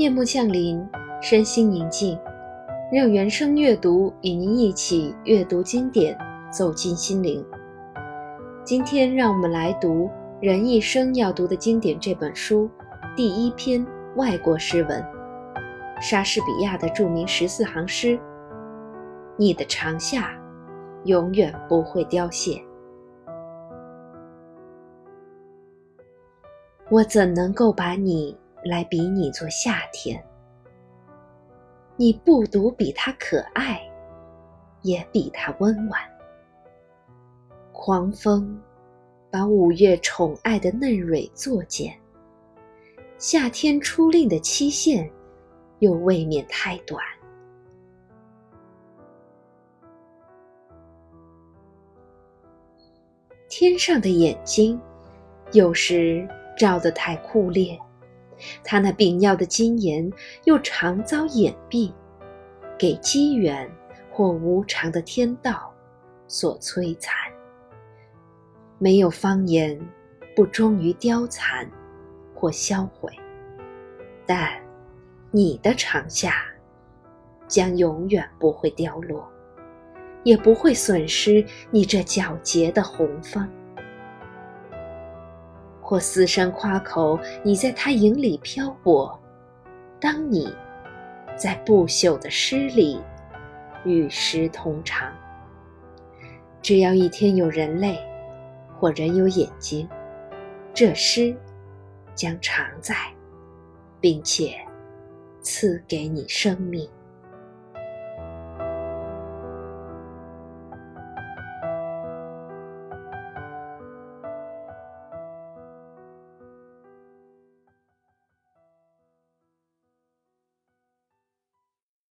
夜幕降临，身心宁静，让原声阅读与您一起阅读经典，走进心灵。今天，让我们来读《人一生要读的经典》这本书第一篇外国诗文——莎士比亚的著名十四行诗：“你的长夏，永远不会凋谢。我怎能够把你？”来比你做夏天，你不独比它可爱，也比它温婉。狂风把五月宠爱的嫩蕊作茧，夏天初令的期限又未免太短。天上的眼睛，有时照得太酷烈。他那秉耀的金颜，又常遭掩蔽，给机缘或无常的天道所摧残。没有方言，不忠于凋残或销毁，但你的长夏将永远不会凋落，也不会损失你这皎洁的红枫。或嘶声夸口，你在他影里漂泊；当你在不朽的诗里与诗同长，只要一天有人类，或人有眼睛，这诗将常在，并且赐给你生命。